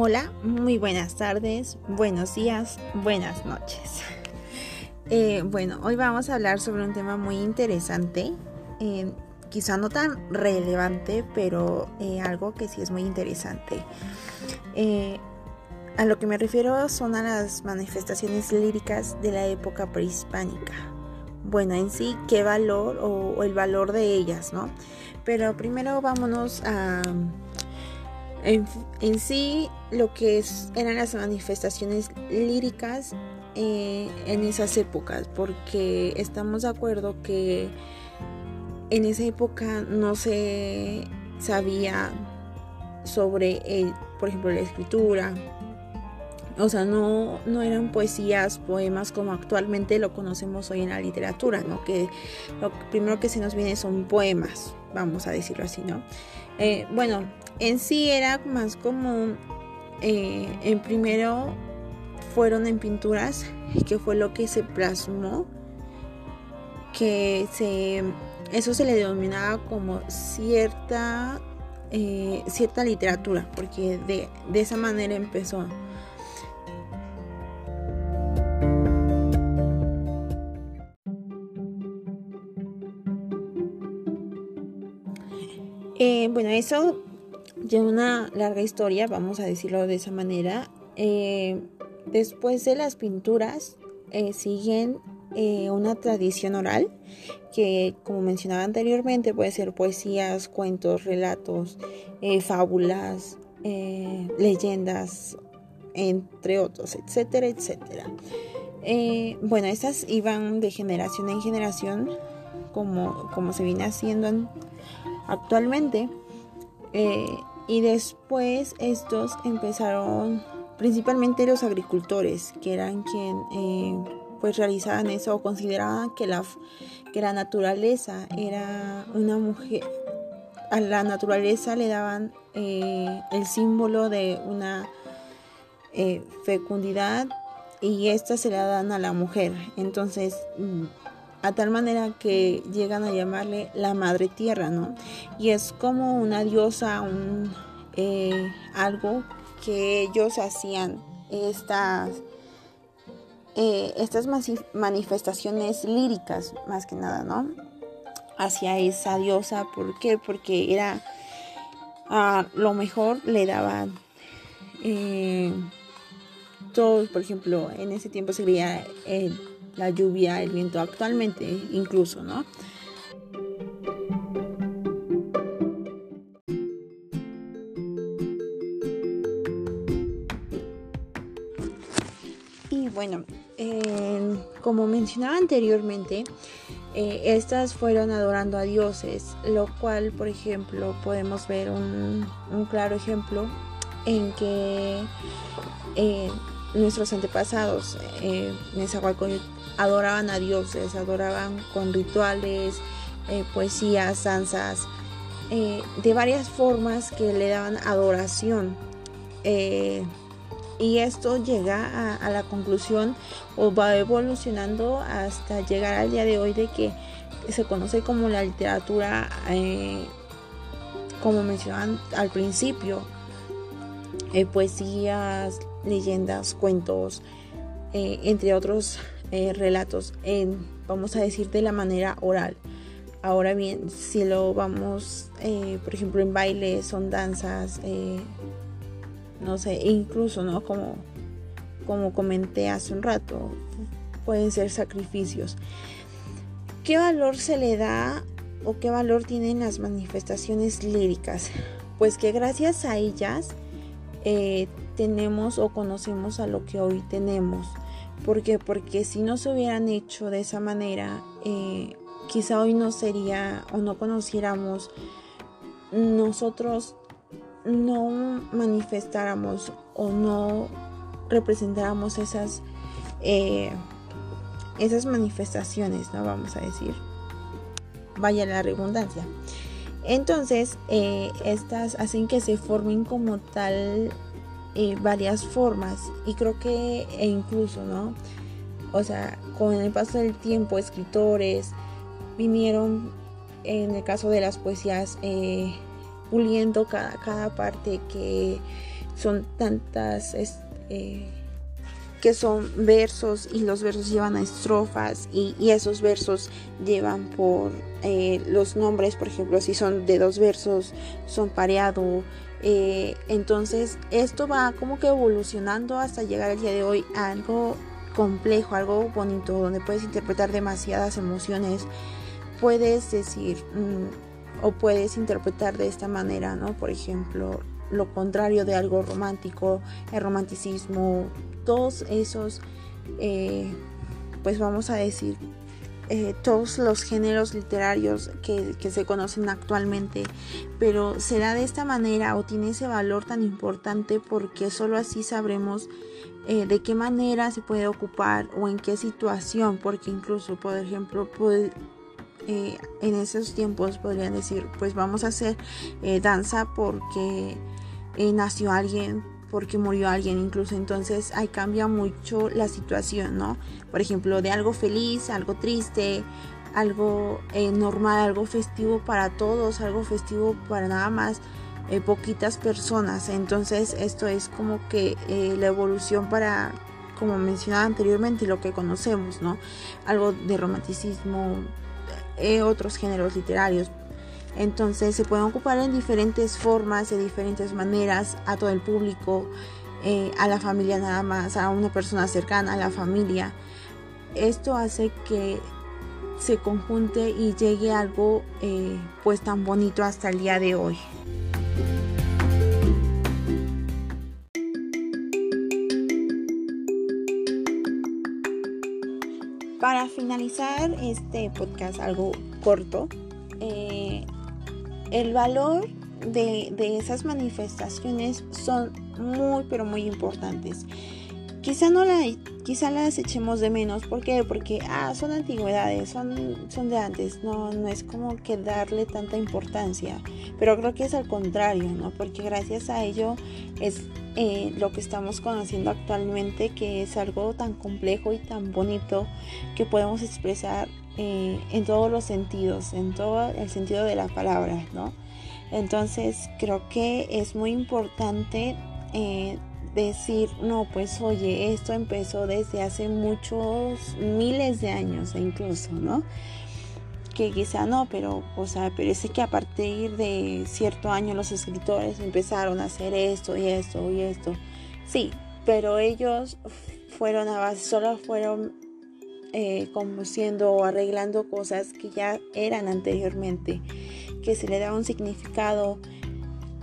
Hola, muy buenas tardes, buenos días, buenas noches. Eh, bueno, hoy vamos a hablar sobre un tema muy interesante, eh, quizá no tan relevante, pero eh, algo que sí es muy interesante. a lo que me refiero son a las manifestaciones líricas de la época prehispánica. Bueno, en sí, qué valor o, o el valor de ellas, ¿no? Pero primero vámonos a en, sí, lo que eran las manifestaciones líricas eh, en esas épocas, porque estamos de acuerdo que en esa época no se sabía sobre, por ejemplo, la escritura. O sea, no, no eran poesías, poemas como actualmente lo conocemos hoy en la literatura, ¿no? Que lo primero que se nos viene son poemas, vamos a decirlo así, ¿no? Eh, bueno, en sí era más como eh, en primero fueron en pinturas que fue lo que se plasmó que se eso se le denominaba como cierta eh, cierta literatura porque de, de esa manera empezó. Eh, bueno, eso ya una larga historia, vamos a decirlo de esa manera. Eh, después de las pinturas eh, siguen eh, una tradición oral que, como mencionaba anteriormente, puede ser poesías, cuentos, relatos, fábulas, leyendas, entre otros, etcétera, etcétera. bueno, estas iban de generación en generación, como, como se viene haciendo actualmente. Y después estos empezaron, principalmente los agricultores, que eran quien eh, pues realizaban eso o consideraban que la, que la naturaleza era una mujer, a la naturaleza le daban eh, el símbolo de una fecundidad y esta se la dan a la mujer. Entonces, mm, a tal manera que llegan a llamarle la madre tierra, ¿no? Y es como una diosa, un, eh, algo que ellos hacían estas, eh, estas manifestaciones líricas, más que nada, ¿no? Hacia esa diosa, ¿por qué? Porque era lo mejor le daban eh, todos, por ejemplo, en ese tiempo sería el la lluvia, el viento actualmente incluso, ¿no? Y bueno, como mencionaba anteriormente, eh, estas fueron adorando a dioses, lo cual, por ejemplo, podemos ver un, claro ejemplo en que eh, nuestros antepasados, eh, adoraban a dioses, adoraban con rituales, eh, poesías, danzas, eh, de varias formas que le daban adoración. Eh, y esto llega a, la conclusión o va evolucionando hasta llegar al día de hoy de que se conoce como la literatura, como mencionaban al principio, poesías, leyendas, cuentos, entre otros eh, relatos en, vamos a decir, de la manera oral. Ahora bien, si lo vamos, eh, por ejemplo, en baile, son danzas, eh, no sé, incluso, ¿no? Como, como comenté hace un rato, pueden ser sacrificios. ¿Qué valor se le da o qué valor tienen las manifestaciones líricas? Pues que gracias a ellas tenemos o conocemos a lo que hoy tenemos. ¿Por qué? Porque si no se hubieran hecho de esa manera, eh, quizá hoy no sería o no conociéramos, nosotros no manifestáramos o no representáramos esas, eh, esas manifestaciones, ¿no? Vamos a decir. Vaya la redundancia. Entonces, eh, estas hacen que se formen como tal eh, varias formas y creo que e incluso, ¿no? O sea, con el paso del tiempo, escritores vinieron, en el caso de las poesías, eh, puliendo cada, cada parte que son tantas que son versos y los versos llevan a estrofas y, esos versos llevan por eh, los nombres, por ejemplo, si son de dos versos, son pareado. Eh, entonces esto va como que evolucionando hasta llegar al día de hoy a algo complejo, algo bonito, donde puedes interpretar demasiadas emociones, puedes decir mm, o puedes interpretar de esta manera, ¿no? Por ejemplo, lo contrario de algo romántico, el romanticismo, todos esos, eh, pues vamos a decir, eh, todos los géneros literarios que, se conocen actualmente, pero se da de esta manera o tiene ese valor tan importante porque solo así sabremos eh, de qué manera se puede ocupar o en qué situación, porque incluso, por ejemplo, en esos tiempos podrían decir, pues vamos a hacer danza porque nació alguien, porque murió alguien incluso. Entonces ahí cambia mucho la situación, ¿no? Por ejemplo, de algo feliz, algo triste, algo eh, normal, algo festivo para todos, algo festivo para nada más eh, poquitas personas. Entonces esto es como que eh, la evolución para, como mencionaba anteriormente, lo que conocemos, ¿no? Algo de romanticismo, otros géneros literarios, entonces se pueden ocupar en diferentes formas, de diferentes maneras, a todo el público, eh, a la familia nada más, a una persona cercana, a la familia. Esto hace que se conjunte y llegue algo eh, pues tan bonito hasta el día de hoy. Para finalizar este podcast algo corto, el valor de, esas manifestaciones son muy pero muy importantes. Quizá no la, quizá las echemos de menos, ¿por qué? Porque ah, son antigüedades, son, son de antes, no, no es como que darle tanta importancia, pero creo que es al contrario, ¿no? Porque gracias a ello es eh, lo que estamos conociendo actualmente, que es algo tan complejo y tan bonito que podemos expresar eh, en todos los sentidos, en todo el sentido de la palabra, ¿no? Entonces creo que es muy importante eh, decir, no, pues oye, esto empezó desde hace muchos miles de años incluso, ¿no? Que quizá no, pero, o sea, pero sé que a partir de cierto año los escritores empezaron a hacer esto y esto y esto. Sí, pero ellos fueron a base, solo fueron eh, como siendo o arreglando cosas que ya eran anteriormente, que se le da un significado,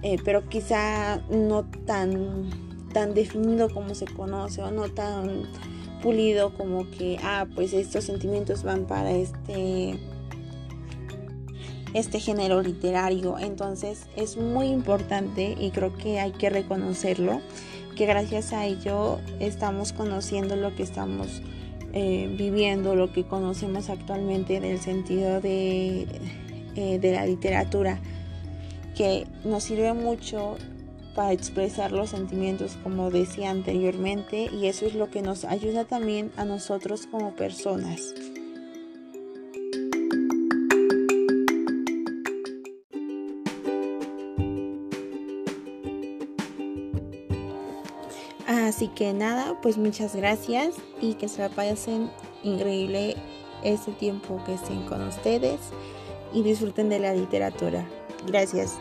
eh, pero quizá no tan, tan definido como se conoce o no tan pulido como que, ah, pues estos sentimientos van para este este género literario. Entonces es muy importante y creo que hay que reconocerlo, que gracias a ello estamos conociendo lo que estamos eh, viviendo lo que conocemos actualmente en el sentido de, eh, de la literatura, que nos sirve mucho para expresar los sentimientos como decía anteriormente y eso es lo que nos ayuda también a nosotros como personas. Así que nada, pues muchas gracias y que se la pasen increíble este tiempo que estén con ustedes y disfruten de la literatura. Gracias.